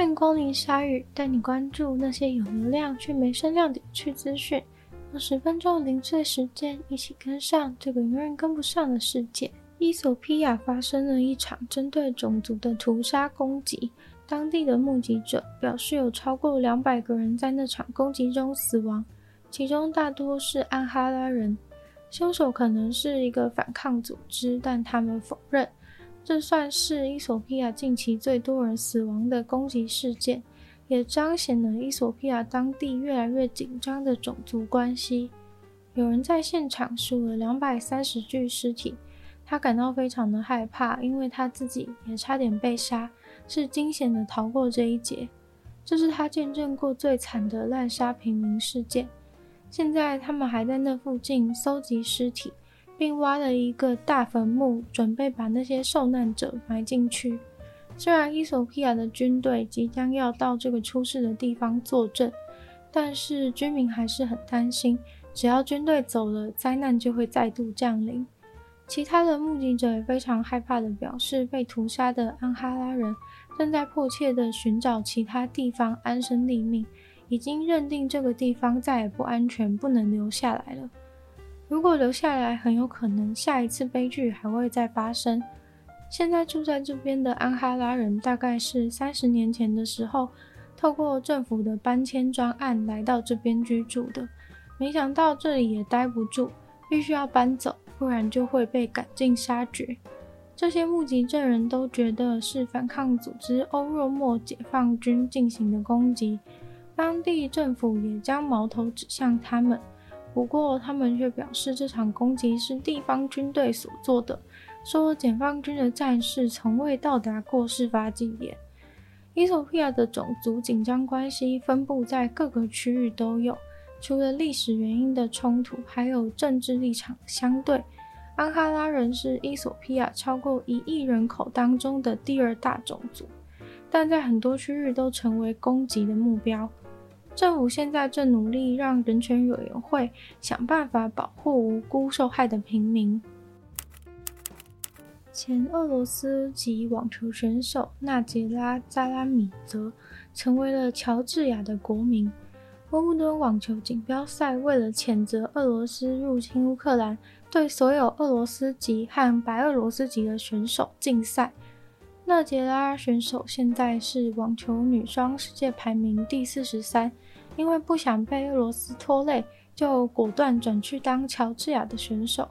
欢迎光临鲨鱼，带你关注那些有流量却没声量的有趣资讯。用十分钟零碎时间，一起跟上这个永远跟不上的世界。伊索皮亚发生了一场针对种族的屠杀攻击，当地的目击者表示有超过两百个人在那场攻击中死亡，其中大多是安哈拉人。凶手可能是一个反抗组织，但他们否认。这算是伊索比亚近期最多人死亡的攻击事件，也彰显了伊索比亚当地越来越紧张的种族关系。有人在现场数了两百三十具尸体，他感到非常的害怕，因为他自己也差点被杀，是惊险的逃过这一劫。这是他见证过最惨的滥杀平民事件。现在他们还在那附近搜集尸体。并挖了一个大坟墓，准备把那些受难者埋进去。虽然伊索比亚的军队即将要到这个出事的地方坐镇，但是居民还是很担心，只要军队走了，灾难就会再度降临。其他的目击者也非常害怕地表示，被屠杀的安哈拉人正在迫切地寻找其他地方安身立命，已经认定这个地方再也不安全，不能留下来了。如果留下来，很有可能下一次悲剧还会再发生。现在住在这边的安哈拉人，大概是三十年前的时候，透过政府的搬迁专案来到这边居住的。没想到这里也待不住，必须要搬走，不然就会被赶尽杀绝。这些目击证人都觉得是反抗组织欧若莫解放军进行的攻击，当地政府也将矛头指向他们。不过，他们却表示这场攻击是地方军队所做的，说解放军的战士从未到达过事发地点。伊索比亚的种族紧张关系分布在各个区域都有，除了历史原因的冲突，还有政治立场相对。安哈拉人是伊索比亚超过一亿人口当中的第二大种族，但在很多区域都成为攻击的目标。政府现在正努力让人权委员会想办法保护无辜受害的平民。前俄罗斯籍网球选手纳杰拉·扎拉米泽成为了乔治亚的国民。温布顿网球锦标赛为了谴责俄罗斯入侵乌克兰，对所有俄罗斯籍和白俄罗斯籍的选手禁赛。纳杰拉选手现在是网球女双世界排名第四十三，因为不想被俄罗斯拖累，就果断转去当乔治亚的选手。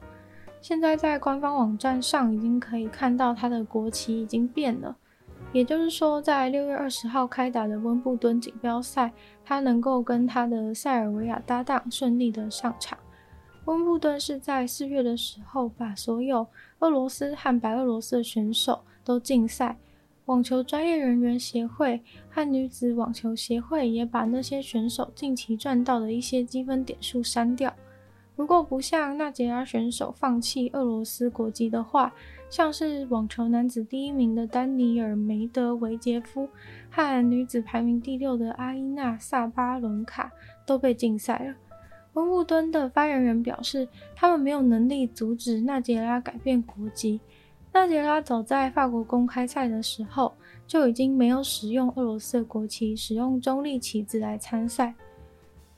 现在在官方网站上已经可以看到她的国旗已经变了，也就是说，在六月二十号开打的温布顿锦标赛，她能够跟她的塞尔维亚搭档顺利的上场。温布顿是在四月的时候把所有俄罗斯和白俄罗斯的选手都禁赛，网球专业人员协会和女子网球协会也把那些选手近期赚到的一些积分点数删掉。如果不像纳杰拉选手放弃俄罗斯国籍的话，像是网球男子第一名的丹尼尔·梅德韦杰夫和女子排名第六的阿伊娜·萨巴伦卡都被禁赛了。温布顿的发言人表示，他们没有能力阻止纳杰拉改变国籍。纳杰拉早在法国公开赛的时候就已经没有使用俄罗斯的国旗，使用中立旗子来参赛。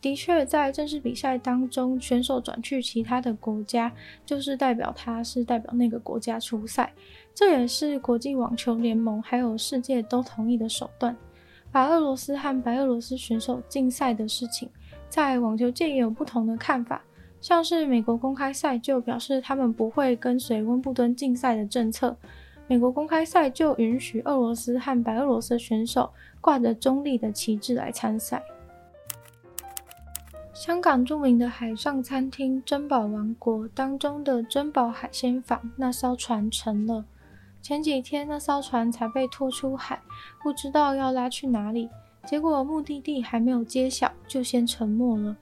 的确，在正式比赛当中，选手转去其他的国家，就是代表他是代表那个国家出赛。这也是国际网球联盟还有世界都同意的手段。把俄罗斯和白俄罗斯选手禁赛的事情，在网球界也有不同的看法。像是美国公开赛就表示他们不会跟随温布顿禁赛的政策，美国公开赛就允许俄罗斯和白俄罗斯选手挂着中立的旗帜来参赛。香港著名的海上餐厅珍宝王国当中的珍宝海鲜坊那艘船沉了，前几天那艘船才被拖出海，不知道要拉去哪里，结果目的地还没有揭晓，就先沉没了。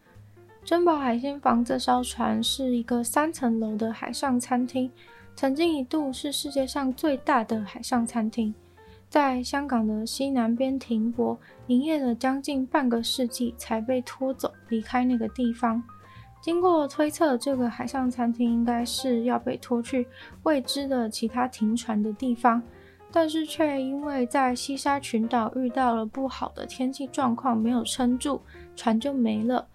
珍宝海鲜坊这艘船是一个三层楼的海上餐厅，曾经一度是世界上最大的海上餐厅，在香港的西南边停泊，营业了将近半个世纪才被拖走离开那个地方。经过推测，这个海上餐厅应该是要被拖去未知的其他停船的地方。但是却因为在西沙群岛遇到了不好的天气状况，没有撑住，船就没了。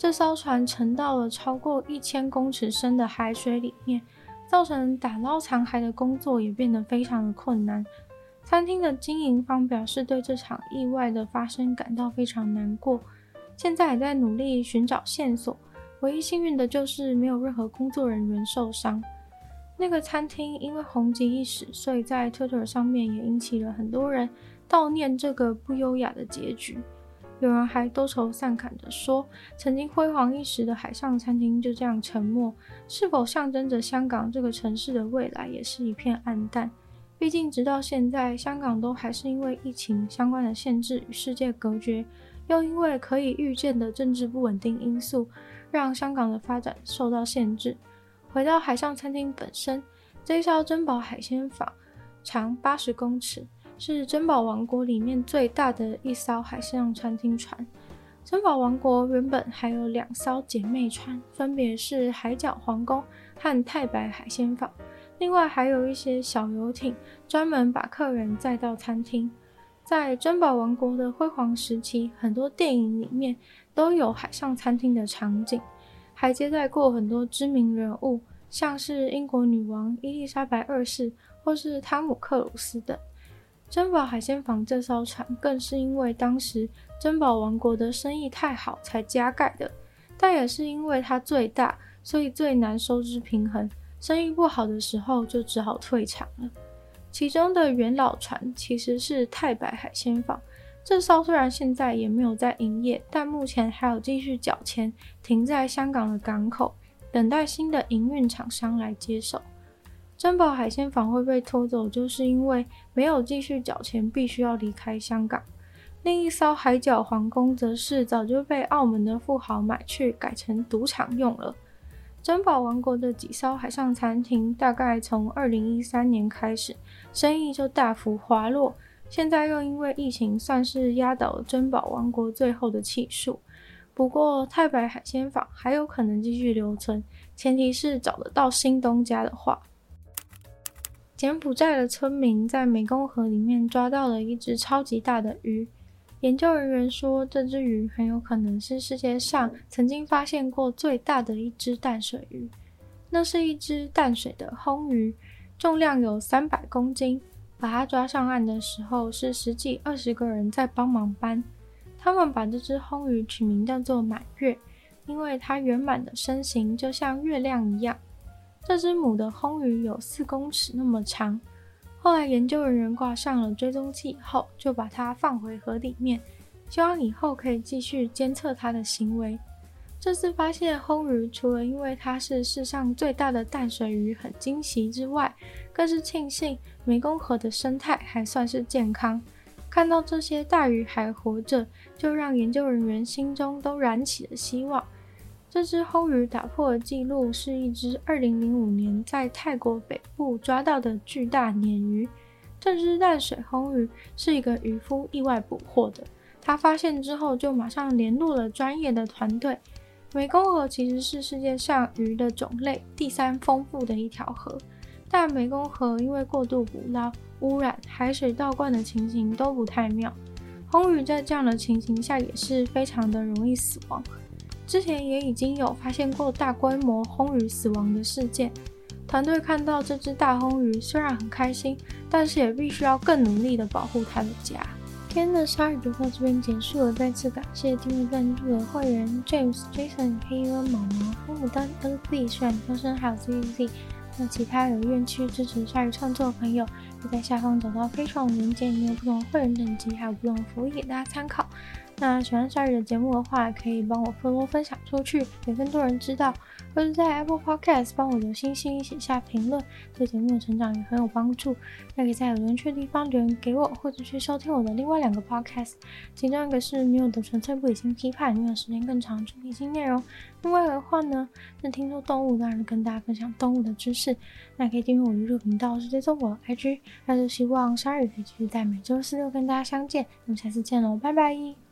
这艘船沉到了超过一千公尺深的海水里面，造成打捞残骸的工作也变得非常的困难。餐厅的经营方表示对这场意外的发生感到非常难过，现在也在努力寻找线索。唯一幸运的就是没有任何工作人员受伤。那个餐厅因为红极一时，所以在 Twitter 上面也引起了很多人悼念这个不优雅的结局。有人还多愁善感地说：“曾经辉煌一时的海上餐厅就这样沉没，是否象征着香港这个城市的未来也是一片暗淡？毕竟直到现在，香港都还是因为疫情相关的限制与世界隔绝，又因为可以预见的政治不稳定因素，让香港的发展受到限制。”回到海上餐厅本身，这一艘珍宝海鲜坊长八十公尺，是珍宝王国里面最大的一艘海上餐厅船。珍宝王国原本还有两艘姐妹船，分别是海角皇宫和太白海鲜坊，另外还有一些小游艇，专门把客人载到餐厅。在珍宝王国的辉煌时期，很多电影里面都有海上餐厅的场景。还接待过很多知名人物，像是英国女王伊丽莎白二世或是汤姆克鲁斯等。珍宝海鲜坊这艘船更是因为当时珍宝王国的生意太好才加盖的，但也是因为它最大，所以最难收支平衡。生意不好的时候就只好退场了。其中的元老船其实是太白海鲜坊。这艘虽然现在也没有在营业，但目前还有继续缴钱，停在香港的港口，等待新的营运厂商来接手。珍宝海鲜坊会被拖走，就是因为没有继续缴钱，必须要离开香港。另一艘海角皇宫则是早就被澳门的富豪买去，改成赌场用了。珍宝王国的几艘海上餐厅，大概从二零一三年开始，生意就大幅滑落。现在又因为疫情，算是压倒珍宝王国最后的气数。不过太白海鲜坊还有可能继续留存，前提是找得到新东家的话。柬埔寨的村民在湄公河里面抓到了一只超级大的鱼，研究人员说，这只鱼很有可能是世界上曾经发现过最大的一只淡水鱼。那是一只淡水的魟鱼，重量有三百公斤。把它抓上岸的时候，是十几二十个人在帮忙搬。他们把这只魟鱼取名叫做满月，因为它圆满的身形就像月亮一样。这只母的轰鱼有四公尺那么长。后来研究人员挂上了追踪器后，就把它放回河里面，希望以后可以继续监测它的行为。这次发现轰鱼，除了因为它是世上最大的淡水鱼很惊喜之外，更是庆幸湄公河的生态还算是健康。看到这些大鱼还活着，就让研究人员心中都燃起了希望。这只魟鱼打破的记录是一只2005年在泰国北部抓到的巨大鲶鱼。这只淡水魟鱼是一个渔夫意外捕获的，他发现之后就马上联络了专业的团队。湄公河其实是世界上鱼的种类第三丰富的一条河，但湄公河因为过度捕捞、污染、海水倒灌的情形都不太妙。红鱼在这样的情形下也是非常的容易死亡。之前也已经有发现过大规模魟鱼死亡的事件。团队看到这只大魟鱼虽然很开心，但是也必须要更努力的保护它的家。今天的鲨鱼就到这边结束了，再次感谢订阅赞助的会员 James、Jason、黑恩、毛毛、风牡丹、LZ、炫、优生还有 ZZ。那其他有愿去支持鲨鱼创作的朋友，可以在下方找到非常连接，里面有不同的会员等级，还有不同的福利给大家参考。那喜欢鲨鱼的节目的话，可以帮我多多分享出去，给更多人知道。或者在 Apple Podcast 帮我留星星、写下评论，对节目的成长也很有帮助。那可以在有人区的地方留言给我，或者去收听我的另外两个 Podcast，其中一个是《女友的纯粹不理性批判》，里面有时间更长主题性内容。另外的话呢，那听说动物当然跟大家分享动物的知识。那可以订阅我的 YouTube 频道，是追踪我的 IG。那就希望鲨鱼可以继续在每周四六跟大家相见。那么下次见喽，拜拜。